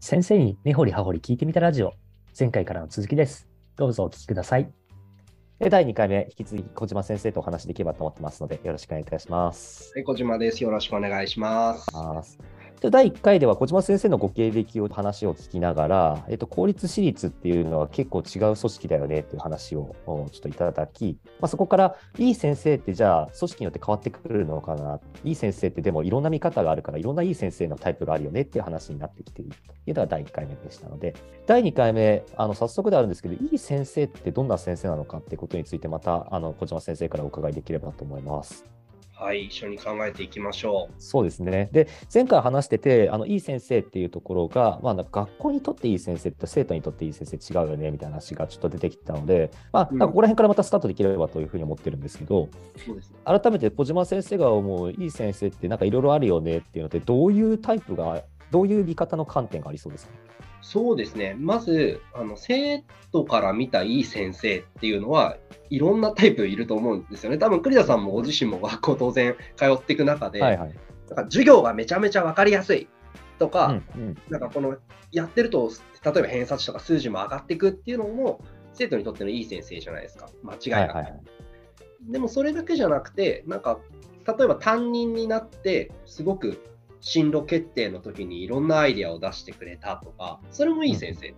先生に根掘り葉掘り聞いてみたラジオ、前回からの続きです。どうぞお聞きください。で第2回目、引き続き小島先生とお話しできればと思ってますので、よろしくお願いいたします。はい、小島です。よろしくお願いします。第1回では小島先生のご経歴を話を聞きながら、えっと、公立私立っていうのは結構違う組織だよねっていう話をちょっといただき、まあ、そこからいい先生ってじゃあ組織によって変わってくるのかな？いい先生ってでもいろんな見方があるからいろんないい先生のタイプがあるよねっていう話になってきているというのが第1回目でしたので第2回目あの早速であるんですけどいい先生ってどんな先生なのかってことについてまたあの小島先生からお伺いできればと思います。はい、一緒に考えていきましょう。そうですね。で、前回話してて、あのいい先生っていうところが、まあ、学校にとっていい先生と生徒にとっていい先生違うよねみたいな話がちょっと出てきたので、まあ、うんなんかここら辺からまたスタートできればというふうに思ってるんですけど、そうですね。改めて小島先生が思ういい先生ってなんかいろいろあるよねっていうので、どういうタイプが、どういう見方の観点がありそうですか？そうですね。まず、あの生徒から見たいい先生っていうのは、いろんなタイプいると思うんですよね。多分栗田さんもご自身も学校当然通っていく中で、はいはい。なんか授業がめちゃめちゃ分かりやすいとか、うんうんなんかこのやってると、例えば偏差値とか数字も上がっていくっていうのも、生徒にとってのいい先生じゃないですか。間違いなく。はいはいはいでもそれだけじゃなくて、なんか、例えば担任になって、すごく進路決定の時にいろんなアイデアを出してくれたとか、それもいい先生。で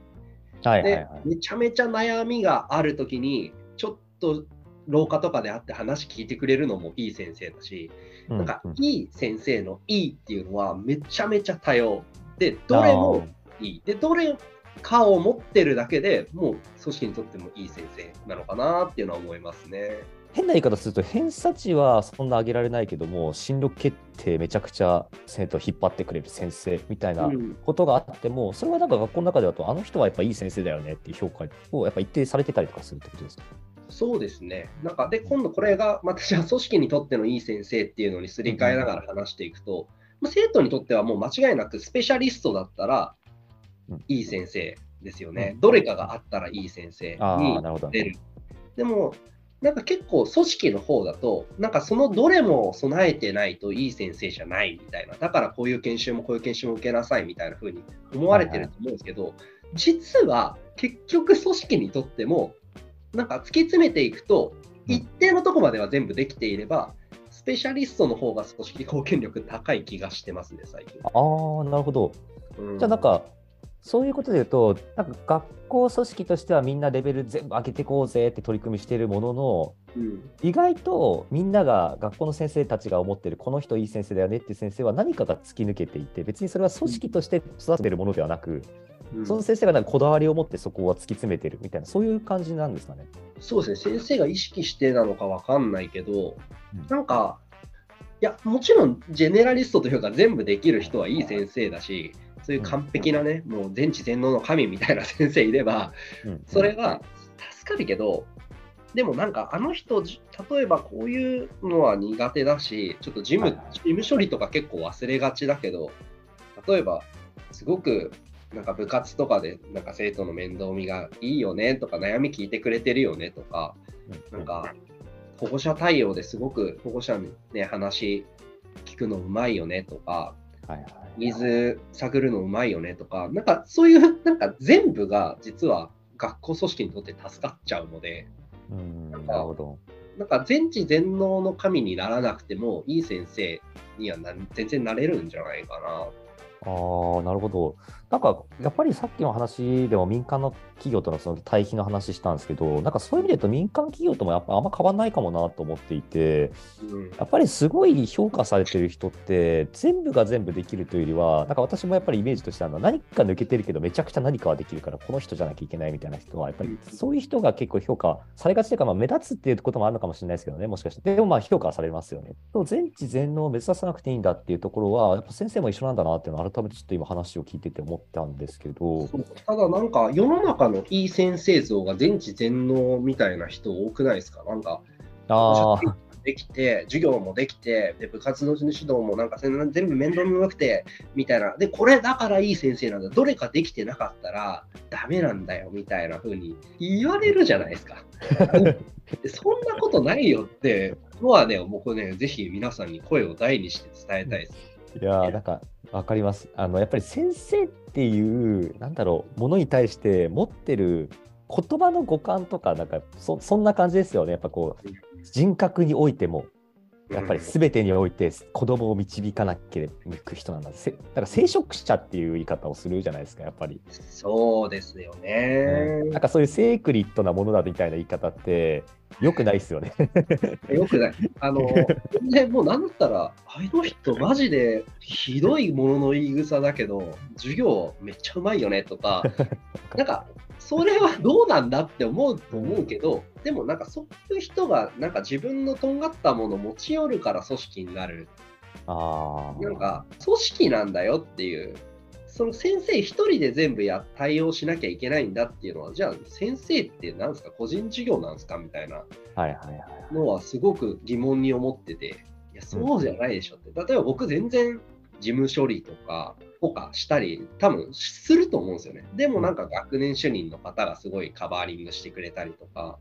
はいはいはい。めちゃめちゃ悩みがある時に、ちょっと廊下とかで会って話聞いてくれるのもいい先生だし、うなんかうんいい先生のいいっていうのはめちゃめちゃ多様。で、どれもいい。で、どれかを持ってるだけでもう組織にとってもいい先生なのかなっていうのは思いますね。変な言い方すると偏差値はそんな上げられないけども進路決定めちゃくちゃ生徒を引っ張ってくれる先生みたいなうんことがあっても、それはなんか学校の中でだとあの人はやっぱいい先生だよねっていう評価をやっぱ一定されてたりとかするってことですか？そうですね。なんかで、今度これがまたじゃあ組織にとってのいい先生っていうのにすり替えながら話していくと、まあ生徒にとってはもう間違いなくスペシャリストだったらうんいい先生ですよね。うんどれかがあったらいい先生に。出る。でも、なんか結構組織の方だと、なんかそのどれも備えてないといい先生じゃないみたいな、だからこういう研修もこういう研修も受けなさいみたいな風に思われてると思うんですけど、実は結局組織にとっても、なんか突き詰めていくと、うん一定のとこまでは全部できていれば、スペシャリストの方が組織貢献力高い気がしてますね、最近。ああ、なるほど。うんじゃあなんか、そういうことで言うと、なんか学校組織としてはみんなレベル全部上げていこうぜって取り組みしているものの、うん。意外とみんなが学校の先生たちが思ってるこの人いい先生だよねっていう先生は何かが突き抜けていて別にそれは組織として育ててるものではなく、うん。その先生がなんかこだわりを持ってそこは突き詰めてるみたいなそういう感じなんですかね。そうですね、先生が意識してなのかわかんないけど、うん。なんか、いや、もちろん、ジェネラリストというか、全部できる人はいい先生だし、そういう完璧なね、もう全知全能の神みたいな先生いれば、うん。それが助かるけど、でもなんか、あの人、じ例えばこういうのは苦手だし、ちょっと事務,、事務処理とか結構忘れがちだけど、例えば、すごくなんか部活とかでなんか生徒の面倒見がいいよねとか悩み聞いてくれてるよねとか、なんか保護者対応ですごく保護者にね話聞くのうまいよねとか、はいはいニーズ探るのうまいよねとか、なんかそういうなんか全部が実は学校組織にとって助かっちゃうので、うんなるほど。なんか全知全能の神にならなくてもいい先生にはな全然なれるんじゃないかな。ああ、なるほど。なんか、やっぱりさっきの話でも民間の企業とのその対比の話したんですけど、なんかそういう意味で言うと民間企業ともやっぱあんま変わんないかもなと思っていて、うんやっぱりすごい評価されてる人って、全部が全部できるというよりは、なんか私もやっぱりイメージとしてあるのは、何か抜けてるけど、めちゃくちゃ何かはできるから、この人じゃなきゃいけないみたいな人は、やっぱりそういう人が結構評価されがちというか、まあ、目立つっていうこともあるのかもしれないですけどね、もしかして。でもまあ評価はされますよね。と全知全能を目指さなくていいんだっていうところは、やっぱ先生も一緒なんだなっていうのを改めてちょっと今話を聞いてて思ったんですけど、ただなんか世の中のいい先生像が全知全能みたいな人多くないですか？なんかああ、できて、授業もできて、で部活の指導もなんか全全部面倒見よくて、みたいな。で、これだからいい先生なんだ。どれかできてなかったらダメなんだよ、みたいな風に言われるじゃないですか。でそんなことないよってのはね、僕ね、ぜひ皆さんに声を大にして伝えたいです。いやーなんかわかります。あのやっぱり先生っていうなんだろうものに対して持ってる言葉の五感とかなんかそそんな感じですよね。やっぱこう人格においてもやっぱり全てにおいて子供を導かなければいく人なんだ。せだから聖職者っていう言い方をするじゃないですかやっぱり。そうですよね。なんかそういうセークリッドなものだみたいな言い方ってよくないですよね。よくない。あの、全然もうなんだったら、あの人マジでひどいものの言い草だけど、授業めっちゃうまいよねとか、なんか、それはどうなんだって思うと思うけど、でもなんかそういう人がなんか自分のとんがったものを持ち寄るから組織になる。あなんか組織なんだよっていう。その先生一人で全部や対応しなきゃいけないんだっていうのは、じゃあ先生って何ですか？個人事業なんですか？みたいな。のはすごく疑問に思ってて、いや、そうじゃないでしょって。例えば僕全然事務処理とか、とかしたり、多分すると思うんですよね。でもなんか学年主任の方がすごいカバーリングしてくれたりとか、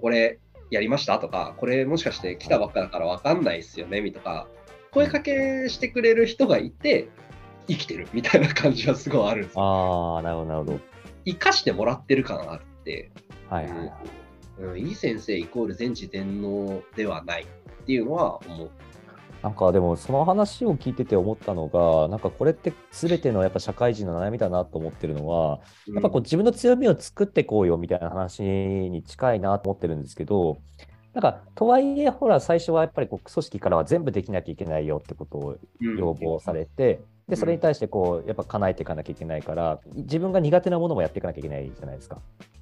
これやりましたとか、これもしかして来たばっかだから分かんないっすよねみとか、声かけしてくれる人がいて、生きてるみたいな感じはすごいあるんですよ。ああ、なるほどなるほど。生かしてもらってる感あって、はいはいはい。うん、いい先生イコール全知全能ではないっていうのは思う。なんかでもその話を聞いてて思ったのが、なんかこれって全てのやっぱ社会人の悩みだなと思ってるのは、やっぱこう自分の強みを作ってこうよみたいな話に近いなと思ってるんですけど、なんかとはいえ、ほら、最初はやっぱりこう組織からは全部できなきゃいけないよってことをうん要望されて、でそれに対してこうやっぱ叶えていかなきゃいけないから、自分が苦手なものもやっていかなきゃいけないじゃないですか。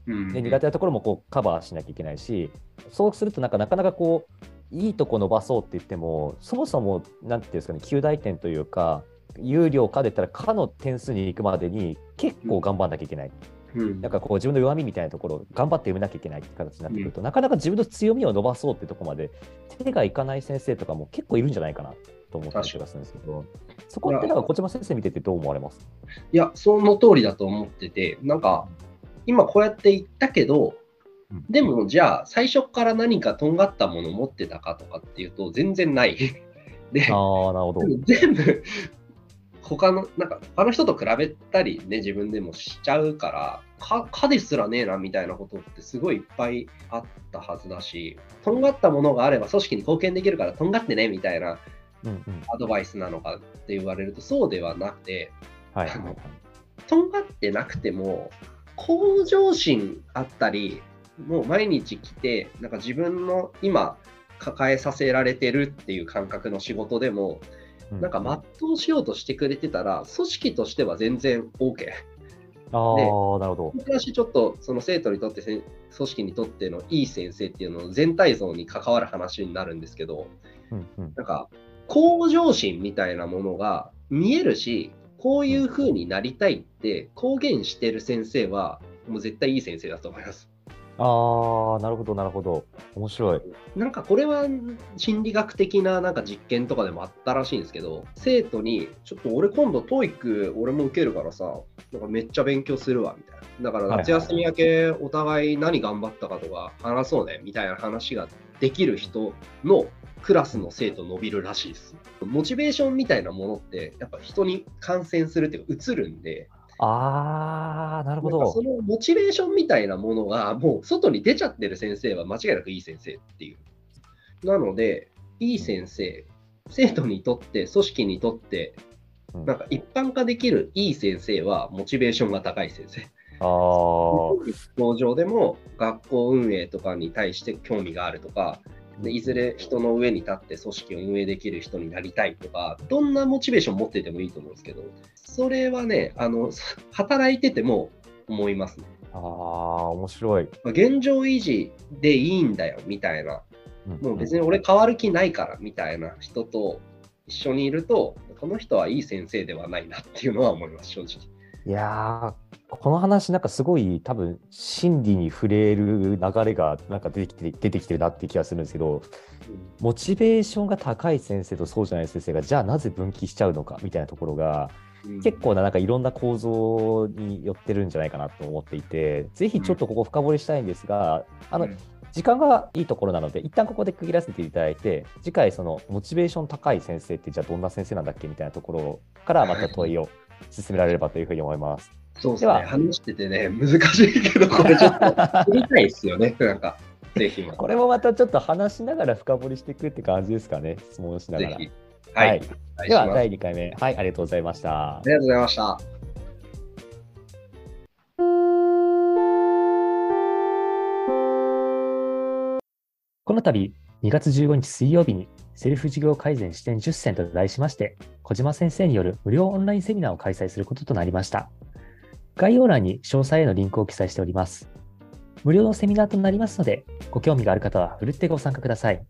うん。で苦手なところもこうカバーしなきゃいけないし、そうするとなんかなかなかこういいとこ伸ばそうって言っても、そもそもなんていうんですかね、9大点というか、有料かで言ったら、かの点数に行くまでに結構頑張んなきゃいけない。うん。なんかこう自分の弱みみたいなところを頑張って埋めなきゃいけないって形になってくると、なかなか自分の強みを伸ばそうってところまで手がいかない先生とかも結構いるんじゃないかなと思ったりするんですけど、そこってなんか小島先生見ててどう思われます？いや、その通りだと思ってて、なんか、今こうやって言ったけどうん、でもじゃあ、最初から何かとんがったものを持ってたかとかっていうと、全然ない。で、ああ、なるほど。全部、他の、なんか、他の人と比べたりね、自分でもしちゃうから、か、かですらねえな、みたいなことってすごいいっぱいあったはずだし、とんがったものがあれば組織に貢献できるから、とんがってね、みたいなうんうん。アドバイスなのかって言われると、そうではなくて、はい。とんがってなくても、向上心あったり、もう毎日来て、なんか自分の今抱えさせられてるっていう感覚の仕事でも、うんなんか全うしようとしてくれてたら、組織としては全然 OK。ああ、なるほど。昔ちょっとその生徒にとって組織にとってのいい先生っていうのの全体像に関わる話になるんですけど、うんうん。なんか向上心みたいなものが見えるし、こういう風になりたいって公言してる先生は、もう絶対いい先生だと思います。ああ、なるほど、なるほど。面白い。なんかこれは心理学的ななんか実験とかでもあったらしいんですけど、生徒に、ちょっと俺今度 TOEIC 俺も受けるからさ、なんかめっちゃ勉強するわみたいな。だから夏休み明けお互い何頑張ったかとか話そうねみたいな話ができる人のクラスの生徒伸びるらしいです。モチベーションみたいなものってやっぱ人に感染するっていうか移るんで、ああ、なるほどそ。のモチベーションみたいなものがもう外に出ちゃってる先生は間違いなくいい先生っていう。なので、いい先生、生徒にとって、組織にとって、うんなんか一般化できるいい先生はモチベーションが高い先生。ああ、工場でも学校運営とかに対して興味があるとか、でいずれ人の上に立って組織を運営できる人になりたいとか、どんなモチベーション持っててもいいと思うんですけど、それはね、あの 働いてても思いますね。ああ、面白い。まあ現状維持でいいんだよみたいな、もう別に俺変わる気ないからみたいな人と一緒にいると、この人はいい先生ではないなっていうのは思います、正直。いやー、この話、なんかすごい、多分心理に触れる流れがなんか出てきて出てきてるなって気がするんですけど、モチベーションが高い先生とそうじゃない先生が、じゃあなぜ分岐しちゃうのかみたいなところが、うん。結構ななんかいろんな構造に寄ってるんじゃないかなと思っていて、ぜひちょっとここ深掘りしたいんですが、あのうん。時間がいいところなので、一旦ここで区切らせていただいて、次回、そのモチベーション高い先生って、じゃあどんな先生なんだっけみたいなところからまた問いを進められればというふうに思います。そうですね。話しててね、難しいけど、これちょっと 知りたいですよね。なんか、ぜひこれもまたちょっと話しながら深掘りしていくって感じですかね、質問しながら。はい。はいでは、第2回目、はい、ありがとうございましたあ。りがとうございました。この度、2月15日水曜日に、セルフ事業改善視点10選と題しまして、小島先生による無料オンラインセミナーを開催することとなりました。概要欄に詳細へのリンクを記載しております。無料のセミナーとなりますので、ご興味がある方はふるってご参加ください。